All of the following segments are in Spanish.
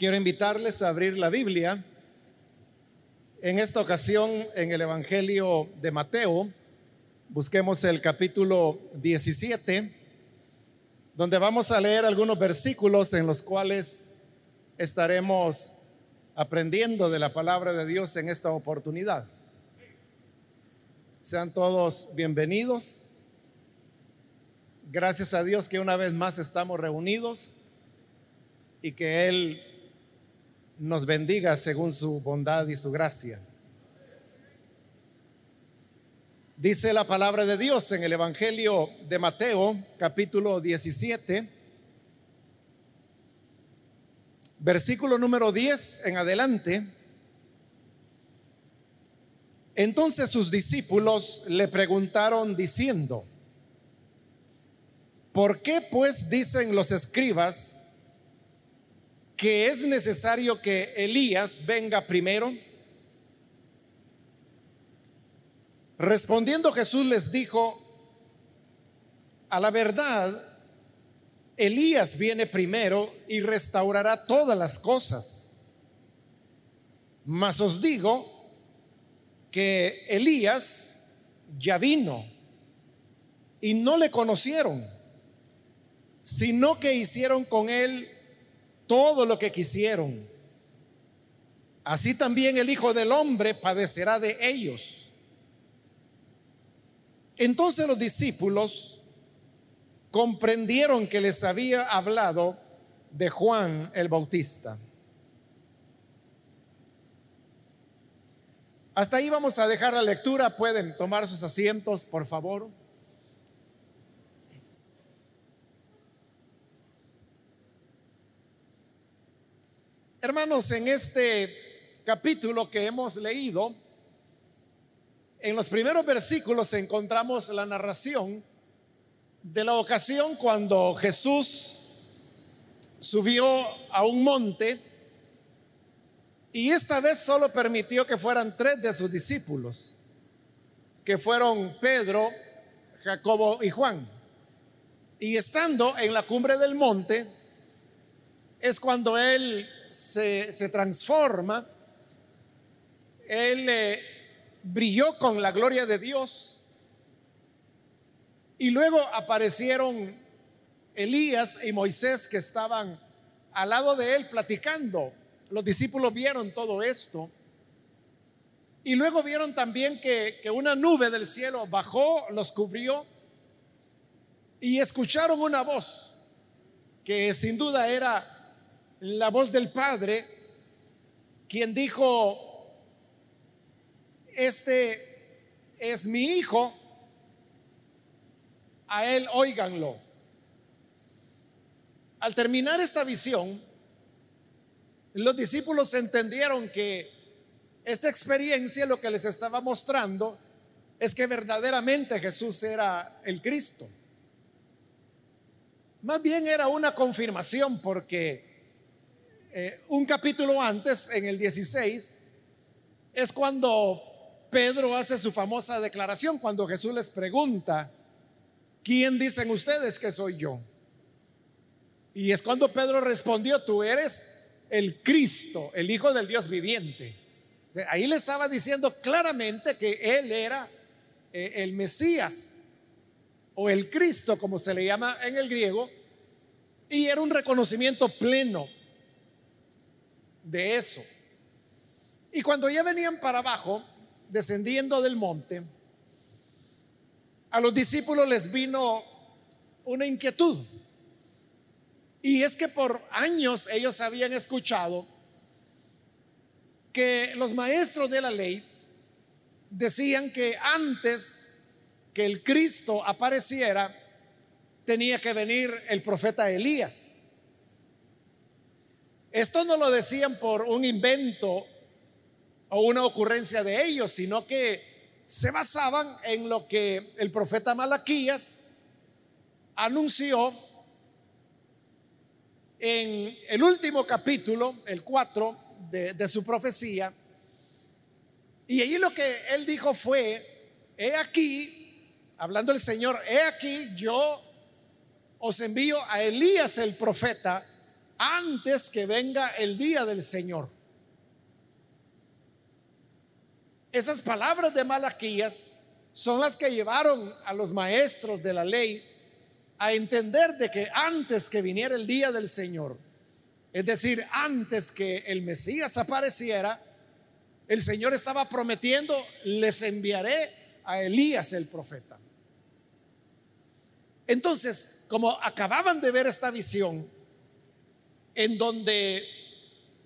Quiero invitarles a abrir la Biblia, en esta ocasión en el Evangelio de Mateo. Busquemos el capítulo 17, donde vamos a leer algunos versículos en los cuales estaremos aprendiendo de la palabra de Dios en esta oportunidad. Sean todos bienvenidos. Gracias a Dios que una vez más estamos reunidos y que Él nos bendiga según su bondad y su gracia. Dice la palabra de Dios en el Evangelio de Mateo, capítulo 17, versículo número 10 en adelante. Entonces sus discípulos le preguntaron diciendo, ¿por qué pues dicen los escribas que es necesario que Elías venga primero? Respondiendo Jesús les dijo, a la verdad, Elías viene primero y restaurará todas las cosas. Mas os digo que Elías ya vino y no le conocieron, sino que hicieron con él todo lo que quisieron. Así también el Hijo del Hombre padecerá de ellos. Entonces los discípulos comprendieron que les había hablado de Juan el Bautista. Hasta ahí vamos a dejar la lectura. Pueden tomar sus asientos, por favor. Hermanos, en este capítulo que hemos leído, en los primeros versículos encontramos la narración de la ocasión cuando Jesús subió a un monte y esta vez solo permitió que fueran tres de sus discípulos, que fueron Pedro, Jacobo y Juan. Y estando en la cumbre del monte, es cuando él se, transforma, él eh, brilló con la gloria de Dios y luego aparecieron Elías y Moisés que estaban al lado de él platicando. Los discípulos vieron todo esto. Y luego vieron también que, que, una nube del cielo bajó, los cubrió y escucharon una voz que sin duda era la voz del Padre, quien dijo, este es mi hijo, a él óiganlo. Al terminar esta visión, los discípulos entendieron que esta experiencia lo que les estaba mostrando es que verdaderamente Jesús era el Cristo. Más bien era una confirmación porque eh, un capítulo antes, en el 16, es cuando Pedro hace su famosa declaración, cuando Jesús les pregunta, ¿quién dicen ustedes que soy yo? Y es cuando Pedro respondió, tú eres el Cristo, el Hijo del Dios viviente. Ahí le estaba diciendo claramente que él era eh, el Mesías o el Cristo, como se le llama en el griego, y era un reconocimiento pleno de eso. Y cuando ya venían para abajo, descendiendo del monte, a los discípulos les vino una inquietud. Y es que por años ellos habían escuchado que los maestros de la ley decían que antes que el Cristo apareciera, tenía que venir el profeta Elías. Esto no lo decían por un invento o una ocurrencia de ellos, sino que se basaban en lo que el profeta Malaquías anunció en el último capítulo, el 4 de, de su profecía. Y allí lo que él dijo fue, he aquí, hablando el Señor, he aquí yo os envío a Elías el profeta antes que venga el día del Señor. Esas palabras de Malaquías son las que llevaron a los maestros de la ley a entender de que antes que viniera el día del Señor, es decir, antes que el Mesías apareciera, el Señor estaba prometiendo, les enviaré a Elías el profeta. Entonces, como acababan de ver esta visión, en donde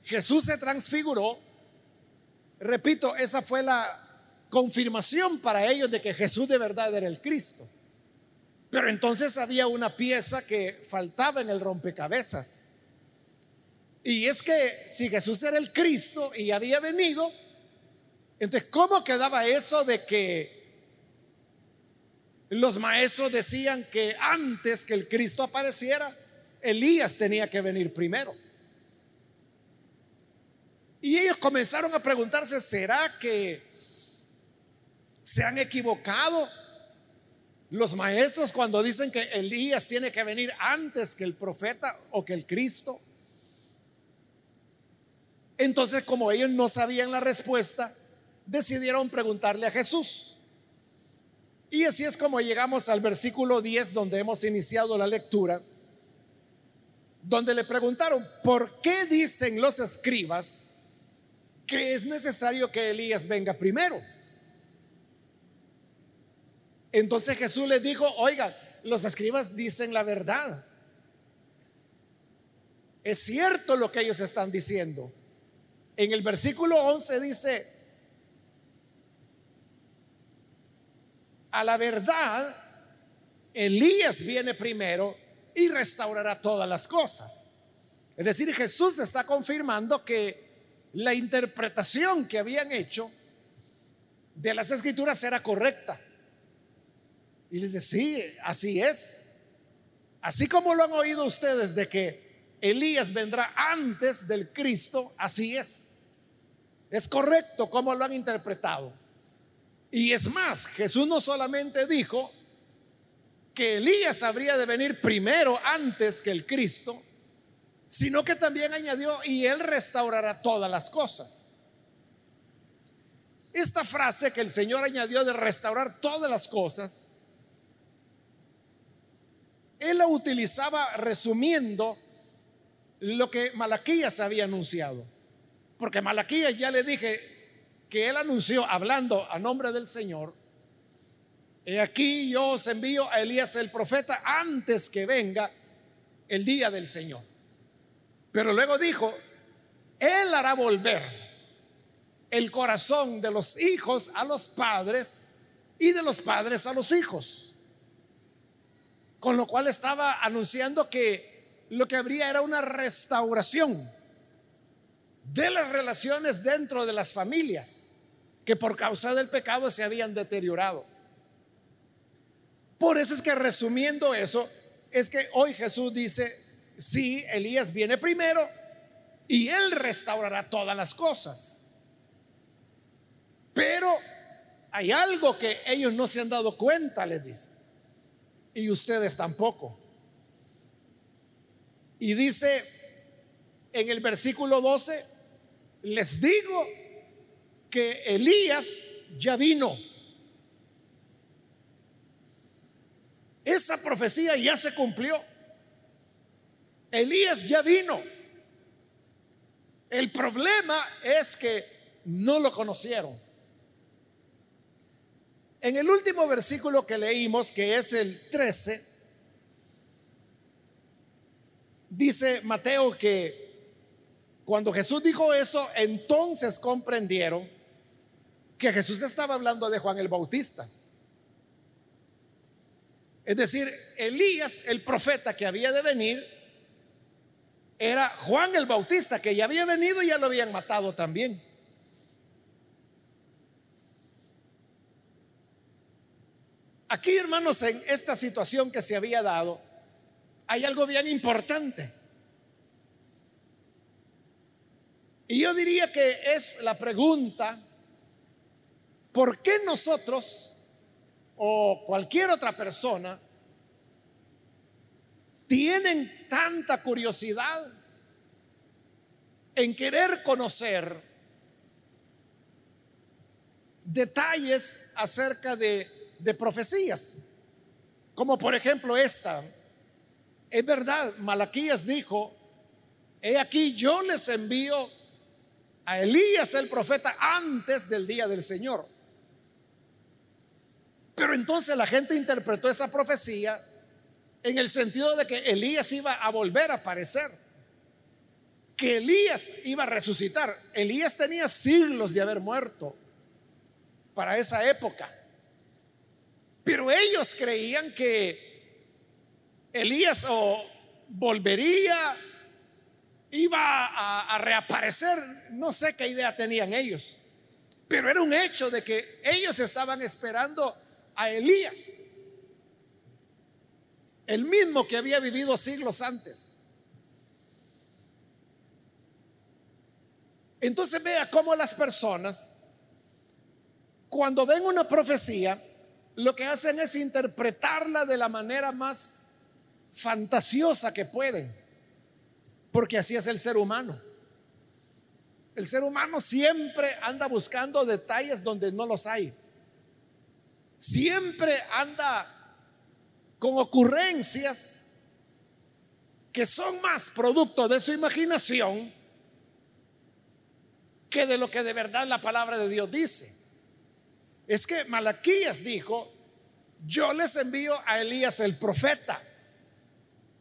Jesús se transfiguró, repito, esa fue la confirmación para ellos de que Jesús de verdad era el Cristo. Pero entonces había una pieza que faltaba en el rompecabezas. Y es que si Jesús era el Cristo y había venido, entonces ¿cómo quedaba eso de que los maestros decían que antes que el Cristo apareciera, Elías tenía que venir primero? Y ellos comenzaron a preguntarse, ¿será que se han equivocado los maestros cuando dicen que Elías tiene que venir antes que el profeta o que el Cristo. Entonces, como ellos no sabían la respuesta, decidieron preguntarle a Jesús. Y así es como llegamos al versículo 10 donde hemos iniciado la lectura, donde le preguntaron, ¿por qué dicen los escribas que es necesario que Elías venga primero? Entonces Jesús les dijo, oiga, los escribas dicen la verdad. Es cierto lo que ellos están diciendo. En el versículo 11 dice, a la verdad, Elías viene primero y restaurará todas las cosas. Es decir, Jesús está confirmando que la interpretación que habían hecho de las escrituras era correcta. Y les dice, sí, así es. Así como lo han oído ustedes de que Elías vendrá antes del Cristo, así es. Es correcto como lo han interpretado. Y es más, Jesús no solamente dijo que Elías habría de venir primero antes que el Cristo, sino que también añadió, y él restaurará todas las cosas. Esta frase que el Señor añadió de restaurar todas las cosas, él la utilizaba resumiendo lo que Malaquías había anunciado. Porque Malaquías ya le dije que él anunció hablando a nombre del Señor. He aquí yo os envío a Elías el profeta antes que venga el día del Señor. Pero luego dijo, Él hará volver el corazón de los hijos a los padres y de los padres a los hijos con lo cual estaba anunciando que lo que habría era una restauración de las relaciones dentro de las familias que por causa del pecado se habían deteriorado. Por eso es que resumiendo eso, es que hoy Jesús dice, sí, Elías viene primero y él restaurará todas las cosas. Pero hay algo que ellos no se han dado cuenta, les dice y ustedes tampoco. Y dice en el versículo 12, les digo que Elías ya vino. Esa profecía ya se cumplió. Elías ya vino. El problema es que no lo conocieron. En el último versículo que leímos, que es el 13, dice Mateo que cuando Jesús dijo esto, entonces comprendieron que Jesús estaba hablando de Juan el Bautista. Es decir, Elías, el profeta que había de venir, era Juan el Bautista, que ya había venido y ya lo habían matado también. Aquí, hermanos, en esta situación que se había dado, hay algo bien importante. Y yo diría que es la pregunta, ¿por qué nosotros o cualquier otra persona tienen tanta curiosidad en querer conocer detalles acerca de, de profecías, como por ejemplo esta. Es verdad, Malaquías dijo, he aquí yo les envío a Elías el profeta antes del día del Señor. Pero entonces la gente interpretó esa profecía en el sentido de que Elías iba a volver a aparecer, que Elías iba a resucitar. Elías tenía siglos de haber muerto para esa época. Pero ellos creían que Elías o volvería, iba a, a, reaparecer, no sé qué idea tenían ellos, pero era un hecho de que ellos estaban esperando a Elías, el mismo que había vivido siglos antes. Entonces vea cómo las personas, cuando ven una profecía, lo que hacen es interpretarla de la manera más fantasiosa que pueden, porque así es el ser humano. El ser humano siempre anda buscando detalles donde no los hay siempre anda con ocurrencias que son más producto de su imaginación que de lo que de verdad la palabra de Dios dice. Es que Malaquías dijo, yo les envío a Elías el profeta,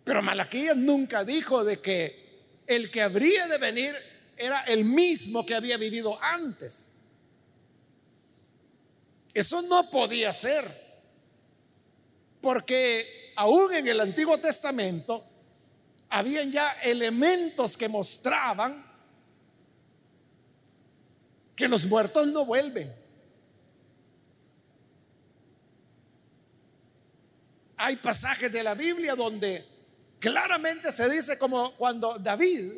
pero Malaquías nunca dijo de que el que habría de venir era el mismo que había vivido antes. Eso no podía ser. Porque aún en el Antiguo Testamento habían ya elementos que mostraban que los muertos no vuelven. Hay pasajes de la Biblia donde claramente se dice como cuando David,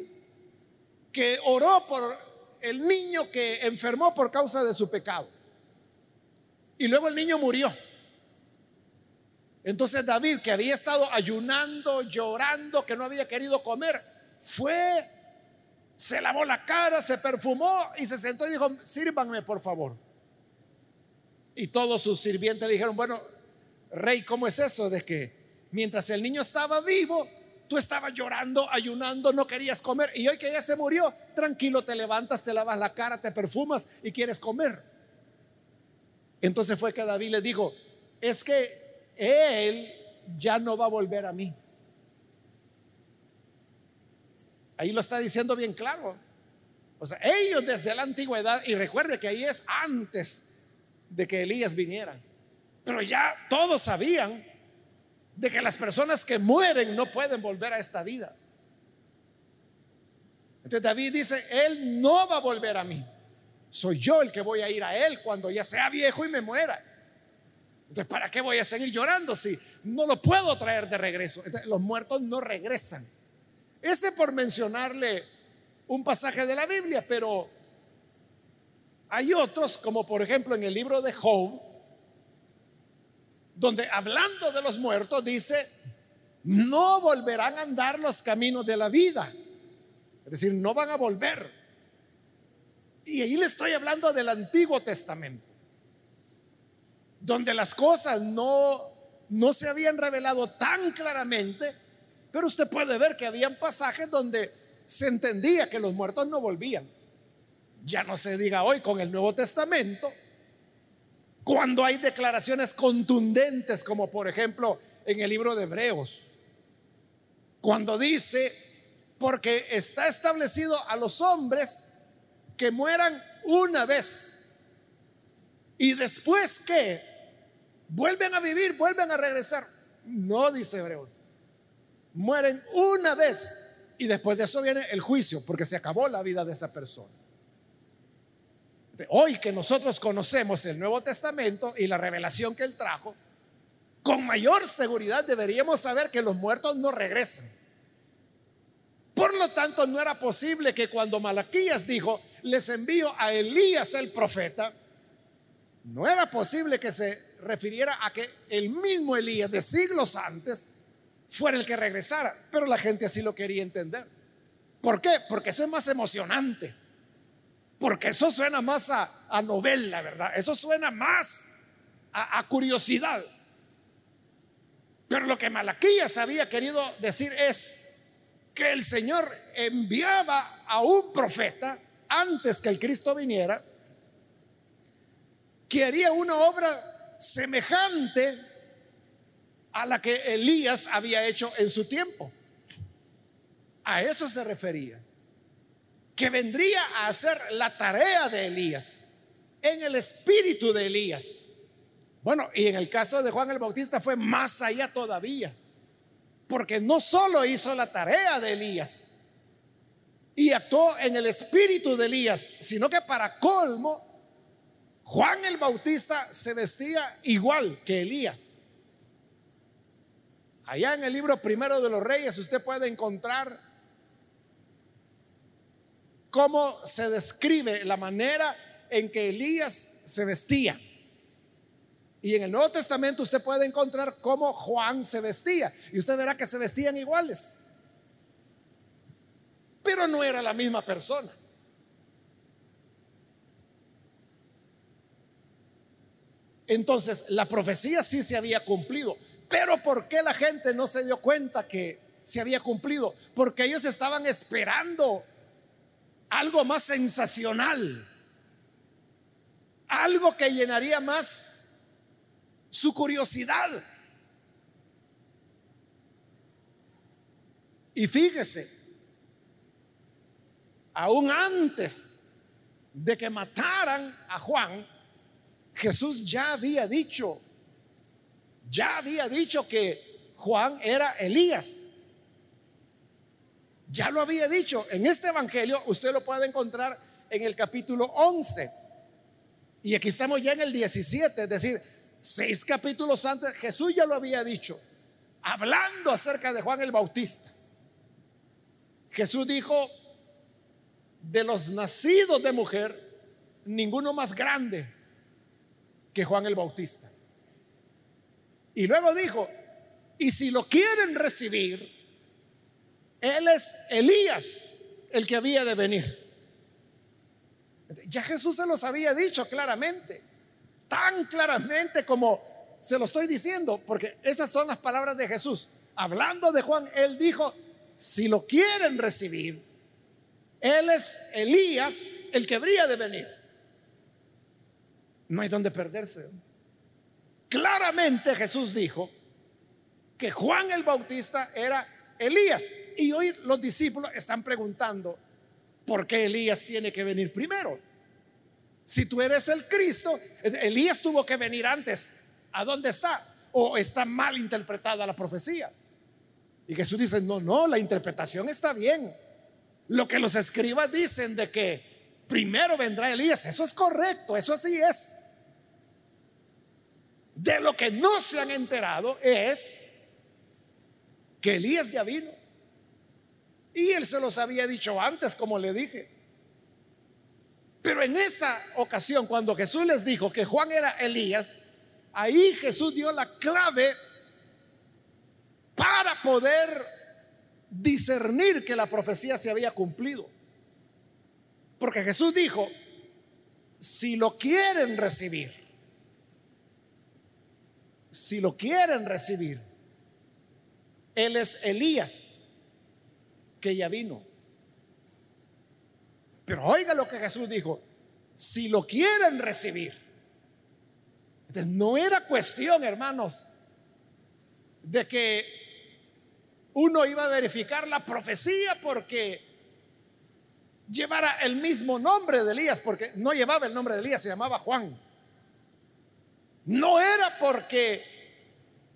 que oró por el niño que enfermó por causa de su pecado. Y luego el niño murió. Entonces David, que había estado ayunando, llorando, que no había querido comer, fue, se lavó la cara, se perfumó y se sentó y dijo, sírvanme por favor. Y todos sus sirvientes le dijeron, bueno, rey, ¿cómo es eso de que mientras el niño estaba vivo, tú estabas llorando, ayunando, no querías comer y hoy que ya se murió, tranquilo, te levantas, te lavas la cara, te perfumas y quieres comer? Entonces fue que David le dijo, es que él ya no va a volver a mí. Ahí lo está diciendo bien claro. O sea, ellos desde la antigüedad, y recuerde que ahí es antes de que Elías viniera, pero ya todos sabían de que las personas que mueren no pueden volver a esta vida. Entonces David dice, él no va a volver a mí soy yo el que voy a ir a Él cuando ya sea viejo y me muera. Entonces, ¿para qué voy a seguir llorando si no lo puedo traer de regreso? los muertos no regresan. Ese por mencionarle un pasaje de la Biblia, pero hay otros, como por ejemplo en el libro de Job, donde hablando de los muertos dice, no volverán a andar los caminos de la vida. Es decir, no van a volver. Y ahí le estoy hablando del Antiguo Testamento, donde las cosas no, no se habían revelado tan claramente, pero usted puede ver que habían pasajes donde se entendía que los muertos no volvían. Ya no se diga hoy con el Nuevo Testamento, cuando hay declaraciones contundentes, como por ejemplo en el libro de Hebreos, cuando dice, porque está establecido a los hombres que mueran una vez y después que vuelven a vivir, vuelven a regresar. No dice Hebreos. Mueren una vez y después de eso viene el juicio porque se acabó la vida de esa persona. Hoy que nosotros conocemos el Nuevo Testamento y la revelación que él trajo, con mayor seguridad deberíamos saber que los muertos no regresan. Por lo tanto, no era posible que cuando Malaquías dijo, les envío a Elías el profeta, no era posible que se refiriera a que el mismo Elías de siglos antes fuera el que regresara, pero la gente así lo quería entender. ¿Por qué? Porque eso es más emocionante. Porque eso suena más a, novela, ¿verdad? Eso suena más a, a curiosidad. Pero lo que Malaquías había querido decir es que el Señor enviaba a un profeta antes que el Cristo viniera, que haría una obra semejante a la que Elías había hecho en su tiempo. A eso se refería. Que vendría a hacer la tarea de Elías en el espíritu de Elías. Bueno, y en el caso de Juan el Bautista fue más allá todavía. Porque no solo hizo la tarea de Elías y actuó en el espíritu de Elías, sino que para colmo, Juan el Bautista se vestía igual que Elías. Allá en el libro primero de los reyes usted puede encontrar cómo se describe la manera en que Elías se vestía. Y en el Nuevo Testamento usted puede encontrar cómo Juan se vestía. Y usted verá que se vestían iguales. Pero no era la misma persona. Entonces, la profecía sí se había cumplido. Pero ¿por qué la gente no se dio cuenta que se había cumplido? Porque ellos estaban esperando algo más sensacional. Algo que llenaría más su curiosidad. Y fíjese, aún antes de que mataran a Juan, Jesús ya había dicho, ya había dicho que Juan era Elías. Ya lo había dicho. En este Evangelio usted lo puede encontrar en el capítulo 11. Y aquí estamos ya en el 17, es decir, Seis capítulos antes Jesús ya lo había dicho, hablando acerca de Juan el Bautista. Jesús dijo, de los nacidos de mujer, ninguno más grande que Juan el Bautista. Y luego dijo, y si lo quieren recibir, Él es Elías, el que había de venir. Ya Jesús se los había dicho claramente tan claramente como se lo estoy diciendo, porque esas son las palabras de Jesús. Hablando de Juan, él dijo, si lo quieren recibir, él es Elías, el que habría de venir. No hay donde perderse. Claramente Jesús dijo que Juan el Bautista era Elías. Y hoy los discípulos están preguntando, ¿por qué Elías tiene que venir primero? Si tú eres el Cristo, Elías tuvo que venir antes. ¿A dónde está? ¿O está mal interpretada la profecía? Y Jesús dice, no, no, la interpretación está bien. Lo que los escribas dicen de que primero vendrá Elías, eso es correcto, eso así es. De lo que no se han enterado es que Elías ya vino. Y él se los había dicho antes, como le dije. Pero en esa ocasión, cuando Jesús les dijo que Juan era Elías, ahí Jesús dio la clave para poder discernir que la profecía se había cumplido. Porque Jesús dijo, si lo quieren recibir, si lo quieren recibir, Él es Elías, que ya vino. Pero oiga lo que Jesús dijo, si lo quieren recibir. no era cuestión, hermanos, de que uno iba a verificar la profecía porque llevara el mismo nombre de Elías, porque no llevaba el nombre de Elías, se llamaba Juan. No era porque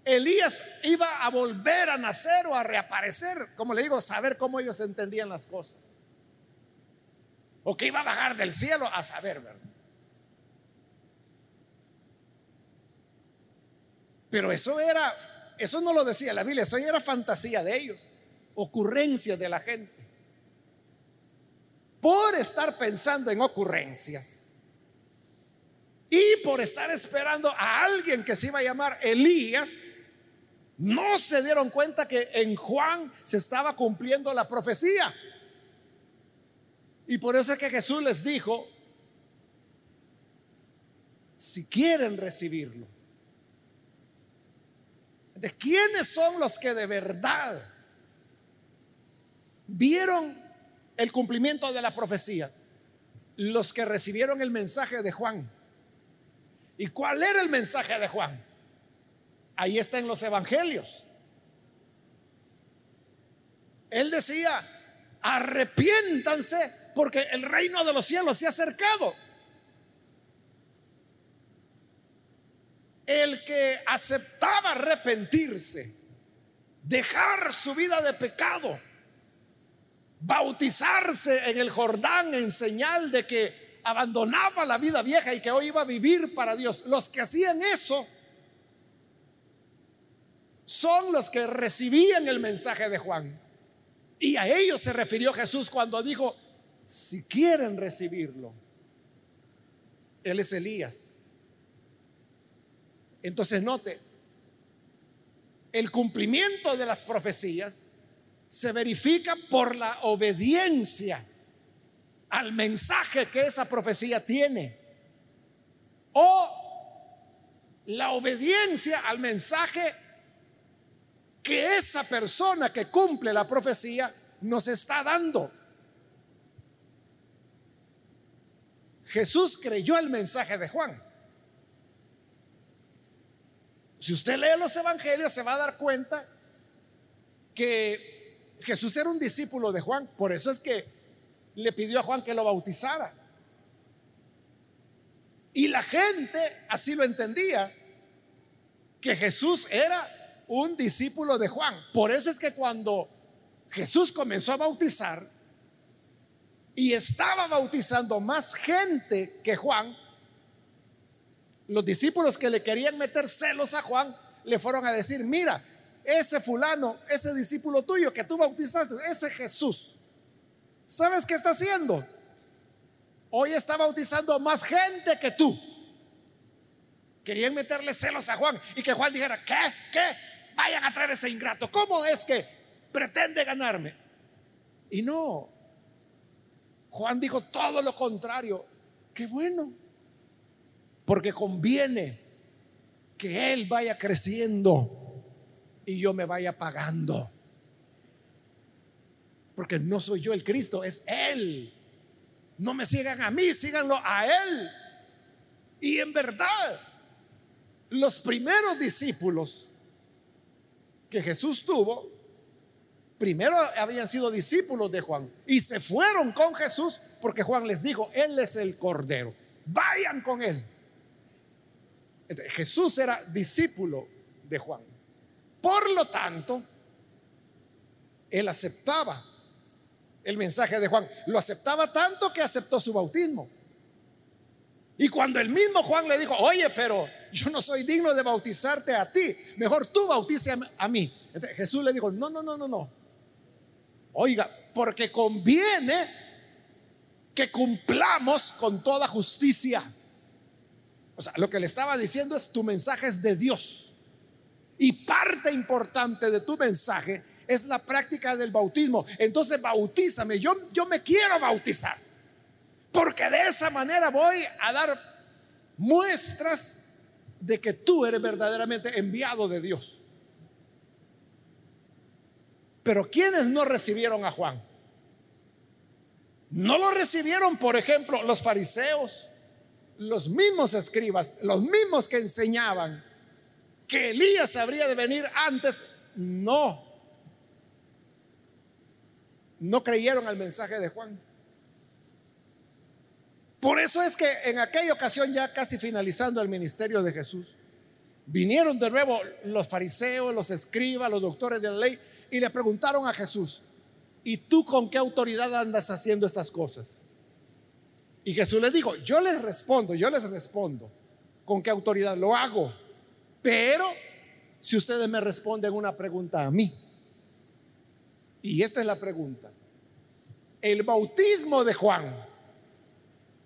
Elías iba a volver a nacer o a reaparecer, como le digo, saber cómo ellos entendían las cosas o que iba a bajar del cielo a saber, ¿verdad? Pero eso era, eso no lo decía la Biblia, eso era fantasía de ellos, ocurrencia de la gente. Por estar pensando en ocurrencias y por estar esperando a alguien que se iba a llamar Elías, no se dieron cuenta que en Juan se estaba cumpliendo la profecía. Y por eso es que Jesús les dijo, si quieren recibirlo, ¿de quiénes son los que de verdad vieron el cumplimiento de la profecía? Los que recibieron el mensaje de Juan. ¿Y cuál era el mensaje de Juan? Ahí está en los evangelios. Él decía, arrepiéntanse porque el reino de los cielos se ha acercado. El que aceptaba arrepentirse, dejar su vida de pecado, bautizarse en el Jordán en señal de que abandonaba la vida vieja y que hoy iba a vivir para Dios. Los que hacían eso son los que recibían el mensaje de Juan. Y a ellos se refirió Jesús cuando dijo, si quieren recibirlo, Él es Elías. Entonces note, el cumplimiento de las profecías se verifica por la obediencia al mensaje que esa profecía tiene. O la obediencia al mensaje que esa persona que cumple la profecía nos está dando. Jesús creyó el mensaje de Juan. Si usted lee los evangelios se va a dar cuenta que Jesús era un discípulo de Juan. Por eso es que le pidió a Juan que lo bautizara. Y la gente así lo entendía, que Jesús era un discípulo de Juan. Por eso es que cuando Jesús comenzó a bautizar y estaba bautizando más gente que Juan, los discípulos que le querían meter celos a Juan le fueron a decir, mira, ese fulano, ese discípulo tuyo que tú bautizaste, ese Jesús, ¿sabes qué está haciendo? Hoy está bautizando más gente que tú. Querían meterle celos a Juan y que Juan dijera, ¿qué? ¿Qué? vayan a traer ese ingrato. ¿Cómo es que pretende ganarme? Y no. Juan dijo todo lo contrario. Qué bueno. Porque conviene que Él vaya creciendo y yo me vaya pagando. Porque no soy yo el Cristo, es Él. No me sigan a mí, síganlo a Él. Y en verdad, los primeros discípulos que Jesús tuvo, primero habían sido discípulos de Juan y se fueron con Jesús porque Juan les dijo, Él es el Cordero, vayan con Él. Jesús era discípulo de Juan. Por lo tanto, Él aceptaba el mensaje de Juan. Lo aceptaba tanto que aceptó su bautismo. Y cuando el mismo Juan le dijo, oye, pero yo no soy digno de bautizarte a ti, mejor tú bautice a mí. Jesús le dijo, no, no, no, no, no. Oiga, porque conviene que cumplamos con toda justicia. O sea, lo que le estaba diciendo es, tu mensaje es de Dios. Y parte importante de tu mensaje es la práctica del bautismo. Entonces, bautízame. Yo, yo me quiero bautizar. Porque de esa manera voy a dar muestras de que tú eres verdaderamente enviado de Dios. Pero ¿quiénes no recibieron a Juan? No lo recibieron, por ejemplo, los fariseos, los mismos escribas, los mismos que enseñaban que Elías habría de venir antes. No. No creyeron al mensaje de Juan. Por eso es que en aquella ocasión, ya casi finalizando el ministerio de Jesús, vinieron de nuevo los fariseos, los escribas, los doctores de la ley y le preguntaron a Jesús, ¿y tú con qué autoridad andas haciendo estas cosas? Y Jesús les dijo, yo les respondo, yo les respondo, ¿con qué autoridad lo hago? Pero si ustedes me responden una pregunta a mí, y esta es la pregunta, el bautismo de Juan,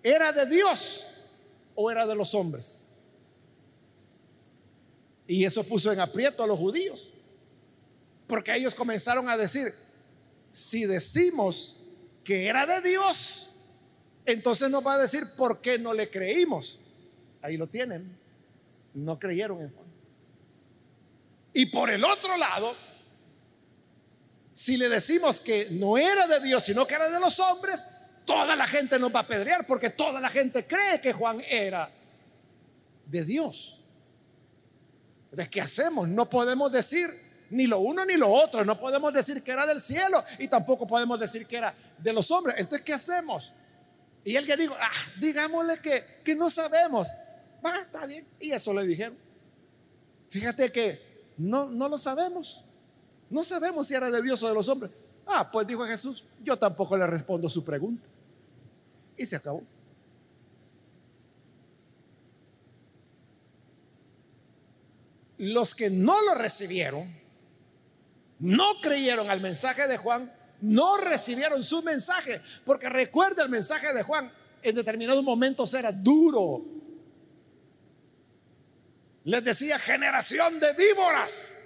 ¿Era de Dios o era de los hombres? Y eso puso en aprieto a los judíos. Porque ellos comenzaron a decir, si decimos que era de Dios, entonces nos va a decir por qué no le creímos. Ahí lo tienen. No creyeron en Juan. Y por el otro lado, si le decimos que no era de Dios, sino que era de los hombres, toda la gente nos va a apedrear porque toda la gente cree que Juan era de Dios. ¿De qué hacemos? No podemos decir ni lo uno ni lo otro. No podemos decir que era del cielo y tampoco podemos decir que era de los hombres. Entonces, ¿qué hacemos? Y él que dijo, ah, digámosle que, que no sabemos. Va, está bien. Y eso le dijeron. Fíjate que no, no lo sabemos. No sabemos si era de Dios o de los hombres. Ah, pues dijo Jesús, yo tampoco le respondo su pregunta. Y se acabó. Los que no lo recibieron, no creyeron al mensaje de Juan, no recibieron su mensaje, porque recuerda el mensaje de Juan, en determinados momentos era duro. Les decía generación de víboras.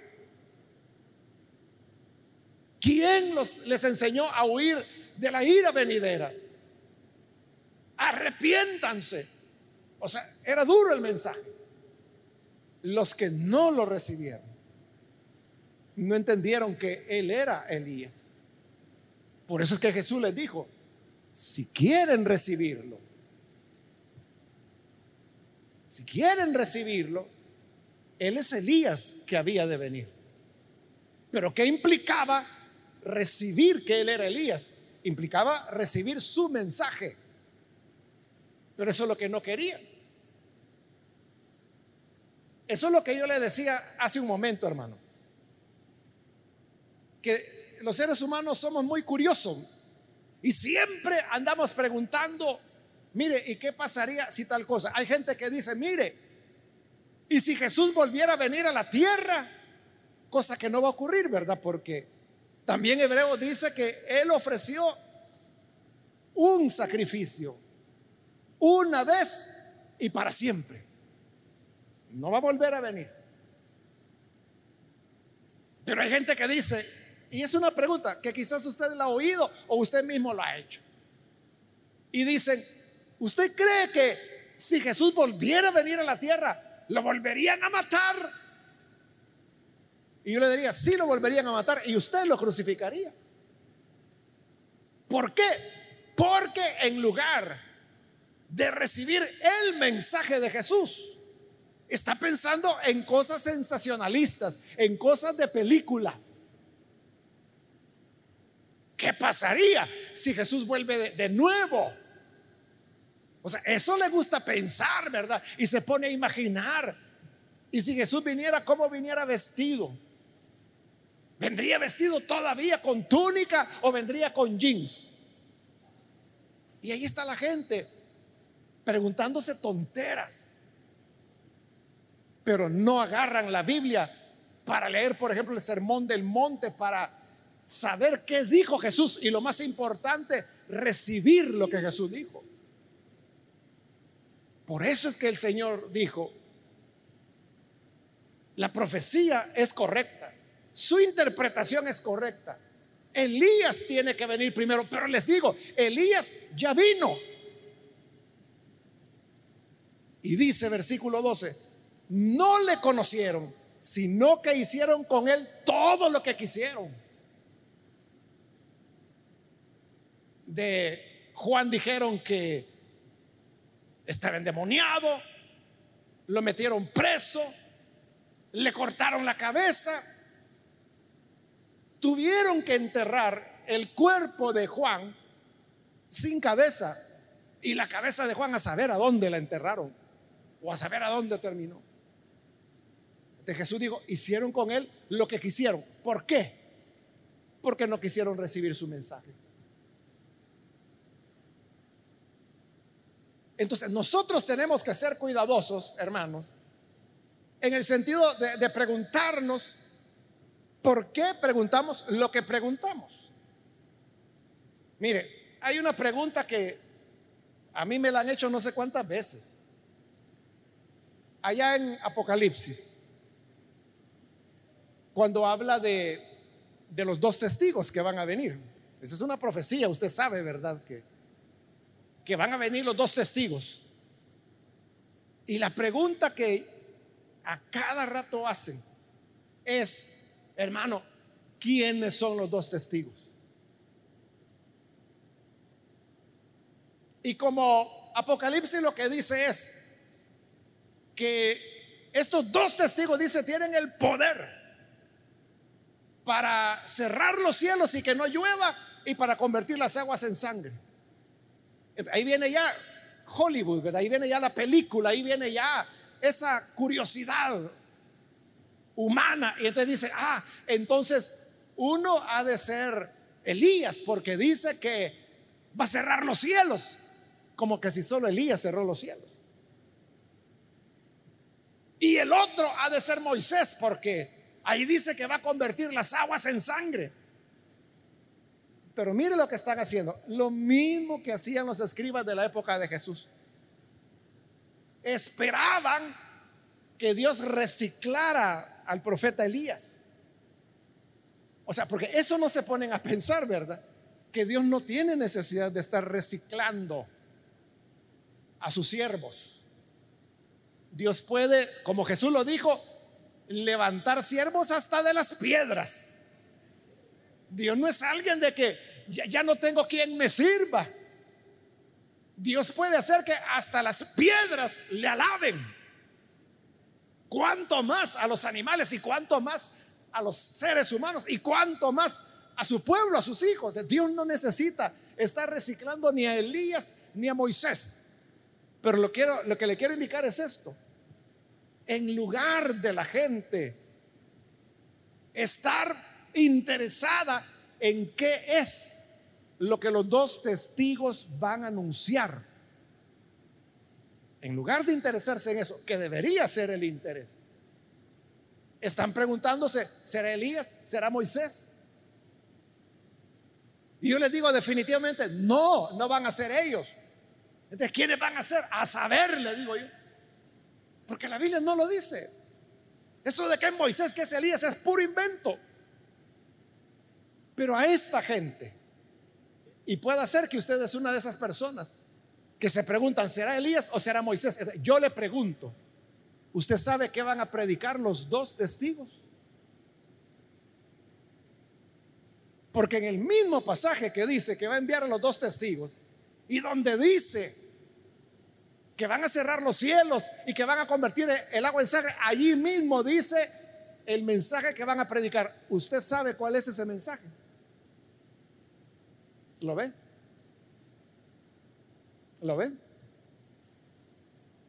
¿Quién les enseñó a huir de la ira venidera? Arrepiéntanse. O sea, era duro el mensaje. Los que no lo recibieron no entendieron que él era Elías. Por eso es que Jesús les dijo, si quieren recibirlo, si quieren recibirlo, él es Elías que había de venir. Pero ¿qué implicaba recibir que él era Elías? Implicaba recibir su mensaje. Pero eso es lo que no quería. Eso es lo que yo le decía hace un momento, hermano que los seres humanos somos muy curiosos y siempre andamos preguntando, mire, ¿y qué pasaría si tal cosa? Hay gente que dice, mire, ¿y si Jesús volviera a venir a la tierra? Cosa que no va a ocurrir, ¿verdad? Porque también Hebreo dice que Él ofreció un sacrificio una vez y para siempre. No va a volver a venir. Pero hay gente que dice, y es una pregunta que quizás usted la ha oído o usted mismo lo ha hecho. Y dicen, ¿usted cree que si Jesús volviera a venir a la tierra, lo volverían a matar? Y yo le diría, sí lo volverían a matar y usted lo crucificaría. ¿Por qué? Porque en lugar de recibir el mensaje de Jesús, está pensando en cosas sensacionalistas, en cosas de película ¿Qué pasaría si Jesús vuelve de, nuevo? O sea, eso le gusta pensar, ¿verdad? Y se pone a imaginar. Y si Jesús viniera, ¿cómo viniera vestido? ¿Vendría vestido todavía con túnica o vendría con jeans? Y ahí está la gente preguntándose tonteras. Pero no agarran la Biblia para leer, por ejemplo, el Sermón del Monte, para saber qué dijo Jesús y lo más importante, recibir lo que Jesús dijo. Por eso es que el Señor dijo, la profecía es correcta, su interpretación es correcta. Elías tiene que venir primero, pero les digo, Elías ya vino. Y dice versículo 12, no le conocieron, sino que hicieron con él todo lo que quisieron. De Juan dijeron que estaba endemoniado, lo metieron preso, le cortaron la cabeza, tuvieron que enterrar el cuerpo de Juan sin cabeza y la cabeza de Juan a saber a dónde la enterraron o a saber a dónde terminó. De Jesús dijo, hicieron con él lo que quisieron. ¿Por qué? Porque no quisieron recibir su mensaje. Entonces nosotros tenemos que ser cuidadosos, hermanos, en el sentido de, preguntarnos por qué preguntamos lo que preguntamos. Mire, hay una pregunta que a mí me la han hecho no sé cuántas veces. Allá en Apocalipsis, cuando habla de, de los dos testigos que van a venir. Esa es una profecía, usted sabe, ¿verdad? Que que van a venir los dos testigos. Y la pregunta que a cada rato hacen es, hermano, ¿quiénes son los dos testigos? Y como Apocalipsis lo que dice es que estos dos testigos, dice, tienen el poder para cerrar los cielos y que no llueva y para convertir las aguas en sangre. Ahí viene ya Hollywood, ahí viene ya la película, ahí viene ya esa curiosidad humana. Y entonces dice, ah, entonces uno ha de ser Elías, porque dice que va a cerrar los cielos, como que si solo Elías cerró los cielos. Y el otro ha de ser Moisés, porque ahí dice que va a convertir las aguas en sangre. Pero mire lo que están haciendo. Lo mismo que hacían los escribas de la época de Jesús. Esperaban que Dios reciclara al profeta Elías. O sea, porque eso no se ponen a pensar, ¿verdad? Que Dios no tiene necesidad de estar reciclando a sus siervos. Dios puede, como Jesús lo dijo, levantar siervos hasta de las piedras. Dios no es alguien de que ya, no tengo quien me sirva. Dios puede hacer que hasta las piedras le alaben. Cuanto más a los animales y cuanto más a los seres humanos y cuanto más a su pueblo, a sus hijos. Dios no necesita estar reciclando ni a Elías ni a Moisés. Pero lo, lo que le quiero indicar es esto. En lugar de la gente estar interesada en qué es lo que los dos testigos van a anunciar. En lugar de interesarse en eso, que debería ser el interés, están preguntándose, ¿será Elías? ¿Será Moisés? Y yo les digo definitivamente, no, no van a ser ellos. Entonces, ¿quiénes van a ser? A saber, le digo yo. Porque la Biblia no lo dice. Eso de que es Moisés, que es Elías, es puro invento. Pero a esta gente, y puede ser que usted es una de esas personas que se preguntan, ¿será Elías o será Moisés? Yo le pregunto, ¿usted sabe qué van a predicar los dos testigos? Porque en el mismo pasaje que dice que va a enviar a los dos testigos y donde dice que van a cerrar los cielos y que van a convertir el agua en sangre, allí mismo dice el mensaje que van a predicar. ¿Usted sabe cuál es ese mensaje? ¿Lo ven? ¿Lo ven?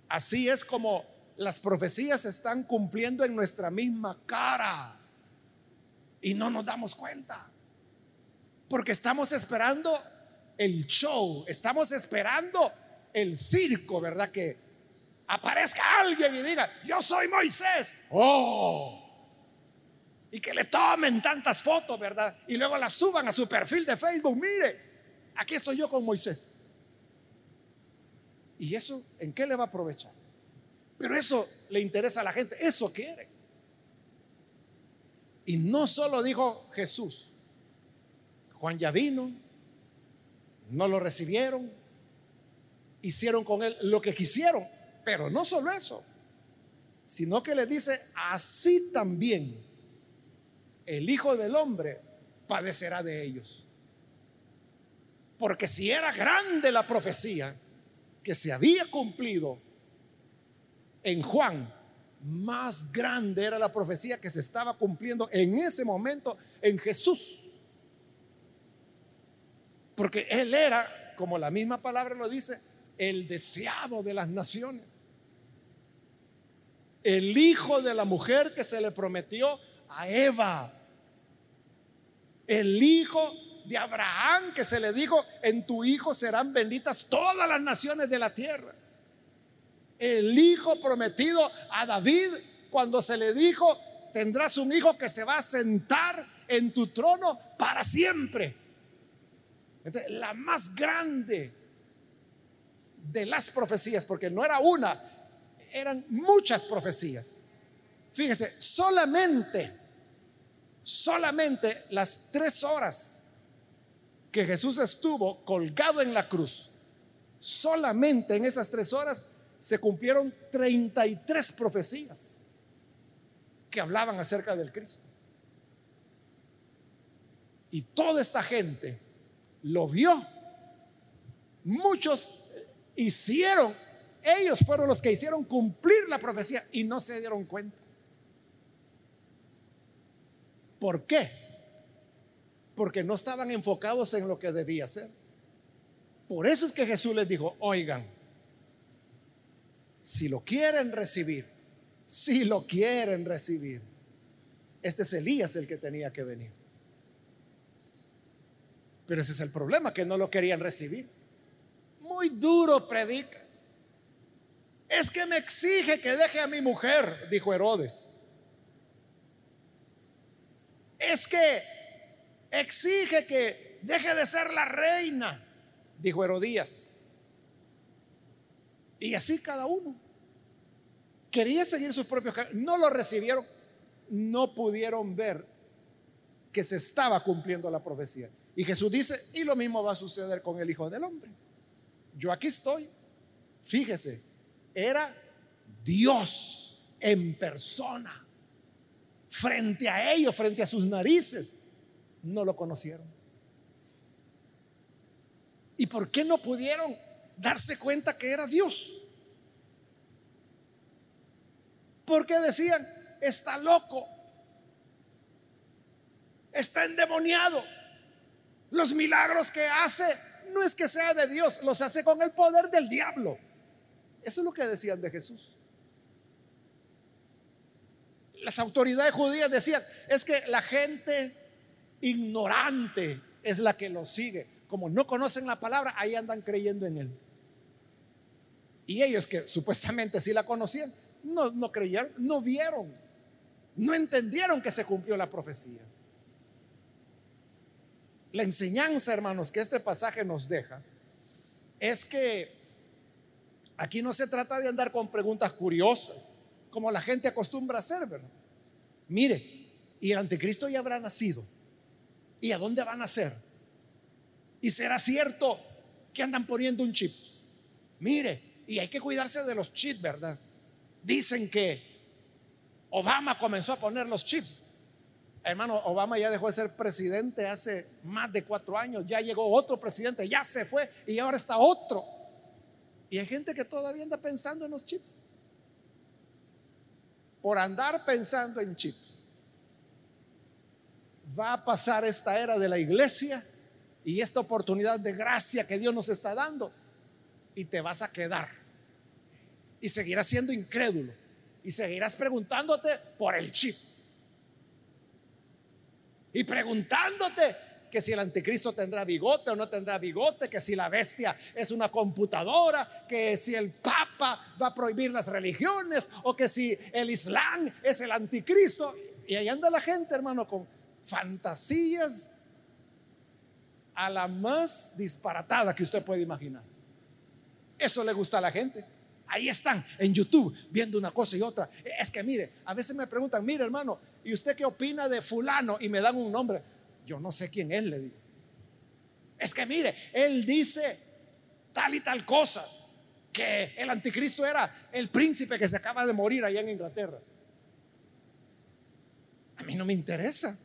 Así es como las profecías se están cumpliendo en nuestra misma cara y no nos damos cuenta. Porque estamos esperando el show, estamos esperando el circo, ¿verdad? Que aparezca alguien y diga, yo soy Moisés. Oh, y que le tomen tantas fotos, ¿verdad? Y luego las suban a su perfil de Facebook. Mire, aquí estoy yo con Moisés. ¿Y eso en qué le va a aprovechar? Pero eso le interesa a la gente, eso quiere. Y no solo dijo Jesús, Juan ya vino, no lo recibieron, hicieron con él lo que quisieron, pero no solo eso, sino que le dice, así también el Hijo del Hombre padecerá de ellos. Porque si era grande la profecía que se había cumplido en Juan, más grande era la profecía que se estaba cumpliendo en ese momento en Jesús. Porque Él era, como la misma palabra lo dice, el deseado de las naciones. El hijo de la mujer que se le prometió a Eva el hijo de Abraham que se le dijo, en tu hijo serán benditas todas las naciones de la tierra. El hijo prometido a David cuando se le dijo, tendrás un hijo que se va a sentar en tu trono para siempre. la más grande de las profecías, porque no era una, eran muchas profecías. Fíjese, solamente solamente las tres horas que Jesús estuvo colgado en la cruz, solamente en esas tres horas se cumplieron 33 profecías que hablaban acerca del Cristo. Y toda esta gente lo vio. Muchos hicieron, ellos fueron los que hicieron cumplir la profecía y no se dieron cuenta. ¿Por qué? Porque no estaban enfocados en lo que debía ser. Por eso es que Jesús les dijo, oigan, si lo quieren recibir, si lo quieren recibir, este es Elías el que tenía que venir. Pero ese es el problema, que no lo querían recibir. Muy duro predica. Es que me exige que deje a mi mujer, dijo Herodes. Es que exige que deje de ser la reina, dijo Herodías. Y así cada uno. Quería seguir sus propios No lo recibieron, no pudieron ver que se estaba cumpliendo la profecía. Y Jesús dice, y lo mismo va a suceder con el Hijo del Hombre. Yo aquí estoy. Fíjese, era Dios en persona. Frente a ellos, frente a sus narices, no lo conocieron. ¿Y por qué no pudieron darse cuenta que era Dios? Porque decían, está loco, está endemoniado. Los milagros que hace no es que sea de Dios, los hace con el poder del diablo. Eso es lo que decían de Jesús. Las autoridades judías decían, es que la gente ignorante es la que lo sigue. Como no conocen la palabra, ahí andan creyendo en él. Y ellos que supuestamente sí la conocían, no, no creyeron, no vieron, no entendieron que se cumplió la profecía. La enseñanza, hermanos, que este pasaje nos deja es que aquí no se trata de andar con preguntas curiosas, como la gente acostumbra a hacer, ¿verdad? Mire, y el anticristo ya habrá nacido. ¿Y a dónde va a nacer? Y será cierto que andan poniendo un chip. Mire, y hay que cuidarse de los chips, ¿verdad? Dicen que Obama comenzó a poner los chips. Hermano, Obama ya dejó de ser presidente hace más de cuatro años. Ya llegó otro presidente, ya se fue y ahora está otro. Y hay gente que todavía anda pensando en los chips. Por andar pensando en chips. Va a pasar esta era de la iglesia y esta oportunidad de gracia que Dios nos está dando. Y te vas a quedar. Y seguirás siendo incrédulo. Y seguirás preguntándote por el chip y preguntándote que si el anticristo tendrá bigote o no tendrá bigote, que si la bestia es una computadora, que si el papa va a prohibir las religiones o que si el islam es el anticristo. Y ahí anda la gente, hermano, con fantasías a la más disparatada que usted puede imaginar. Eso le gusta a la gente. Ahí están en YouTube viendo una cosa y otra. Es que mire, a veces me preguntan, mire hermano, ¿y usted qué opina de fulano? Y me dan un nombre. Yo no sé quién es, le digo. Es que mire, él dice tal y tal cosa, que el anticristo era el príncipe que se acaba de morir allá en Inglaterra. A mí no me interesa.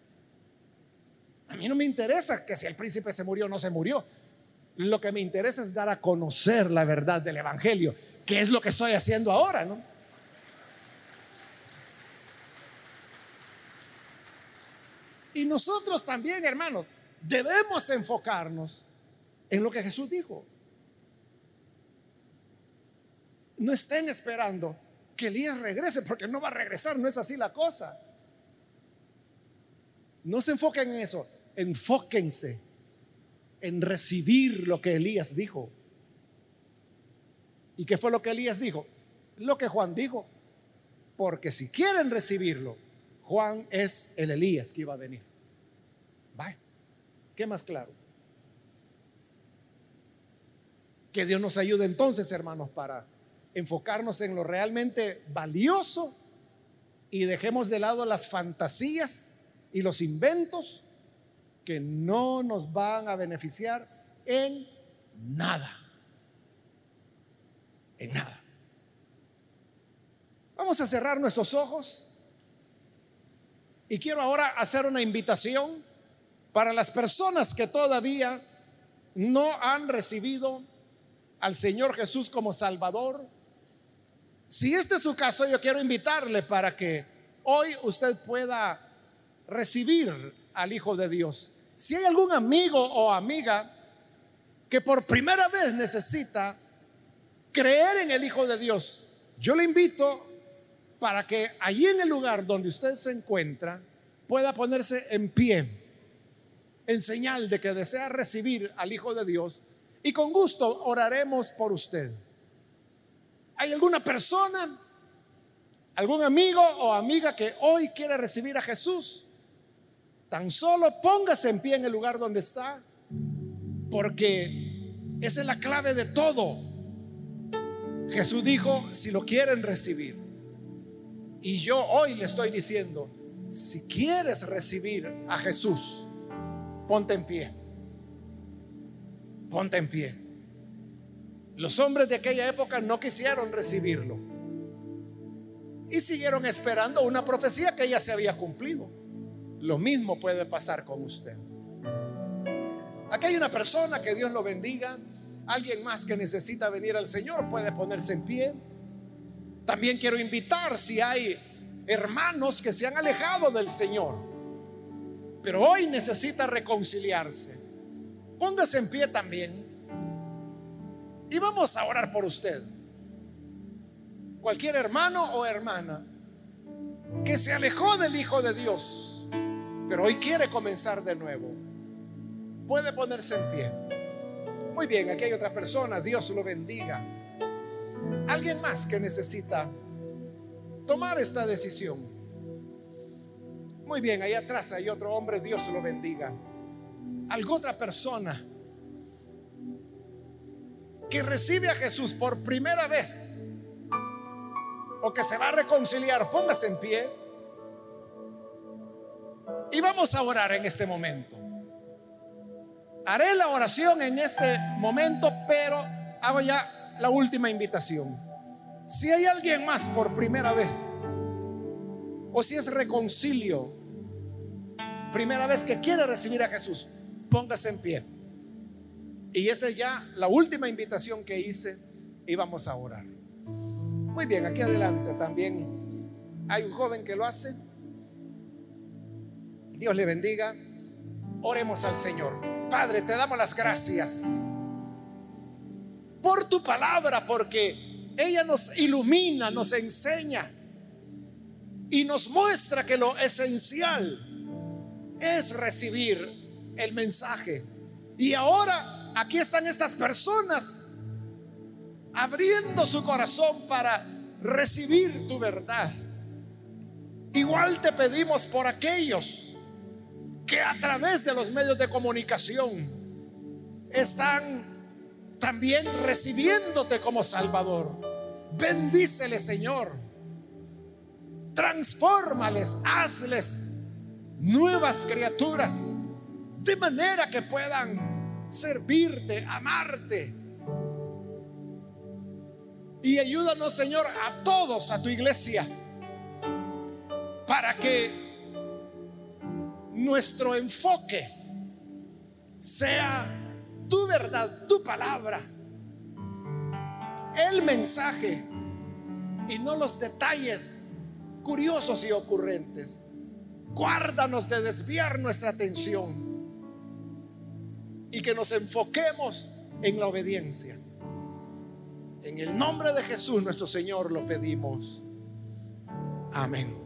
A mí no me interesa que si el príncipe se murió o no se murió. Lo que me interesa es dar a conocer la verdad del Evangelio ¿Qué es lo que estoy haciendo ahora, ¿no? Nosotros también, hermanos, debemos enfocarnos en lo que Jesús dijo. No estén esperando que Elías regrese, porque no va a regresar, no es así la cosa. No se enfoquen en eso, enfóquense en recibir lo que Elías dijo. ¿Y qué fue lo que Elías dijo? Lo que Juan dijo. Porque si quieren recibirlo, Juan es el Elías que iba a venir. Vaya, ¿qué más claro? Que Dios nos ayude entonces, hermanos, para enfocarnos en lo realmente valioso y dejemos de lado las fantasías y los inventos que no nos van a beneficiar en nada en nada. Vamos a cerrar nuestros ojos y quiero ahora hacer una invitación para las personas que todavía no han recibido al Señor Jesús como Salvador. Si este es su caso, yo quiero invitarle para que hoy usted pueda recibir al Hijo de Dios. Si hay algún amigo o amiga que por primera vez necesita creer en el Hijo de Dios, yo le invito para que allí en el lugar donde usted se encuentra pueda ponerse en pie en señal de que desea recibir al Hijo de Dios y con gusto oraremos por usted. ¿Hay alguna persona, algún amigo o amiga que hoy quiere recibir a Jesús? Tan solo póngase en pie en el lugar donde está, porque esa es la clave de todo. Jesús dijo, si lo quieren recibir. Y yo hoy le estoy diciendo, si quieres recibir a Jesús, ponte en pie. Ponte en pie. Los hombres de aquella época no quisieron recibirlo. Y siguieron esperando una profecía que ya se había cumplido. Lo mismo puede pasar con usted. Aquí hay una persona que Dios lo bendiga. Alguien más que necesita venir al Señor puede ponerse en pie. También quiero invitar si hay hermanos que se han alejado del Señor, pero hoy necesita reconciliarse. Póngase en pie también y vamos a orar por usted. Cualquier hermano o hermana que se alejó del Hijo de Dios, pero hoy quiere comenzar de nuevo, puede ponerse en pie. Muy bien, aquí hay otra persona, Dios lo bendiga. Alguien más que necesita tomar esta decisión. Muy bien, ahí atrás hay otro hombre, Dios lo bendiga. Algo otra persona que recibe a Jesús por primera vez o que se va a reconciliar, póngase en pie. Y vamos a orar en este momento. Haré la oración en este momento, pero hago ya la última invitación. Si hay alguien más por primera vez, o si es reconcilio, primera vez que quiere recibir a Jesús, póngase en pie. Y esta es ya la última invitación que hice y vamos a orar. Muy bien, aquí adelante también hay un joven que lo hace. Dios le bendiga. Oremos al Señor. Padre, te damos las gracias por tu palabra, porque ella nos ilumina, nos enseña y nos muestra que lo esencial es recibir el mensaje. Y ahora aquí están estas personas abriendo su corazón para recibir tu verdad. Igual te pedimos por aquellos que a través de los medios de comunicación están también recibiéndote como Salvador. Bendícele, Señor. Transfórmales, hazles nuevas criaturas, de manera que puedan servirte, amarte. Y ayúdanos, Señor, a todos, a tu iglesia, para que nuestro enfoque sea tu verdad, tu palabra el mensaje y no los detalles curiosos y ocurrentes. Guárdanos de desviar nuestra atención y que nos enfoquemos en la obediencia. En el nombre de Jesús nuestro Señor lo pedimos. Amén.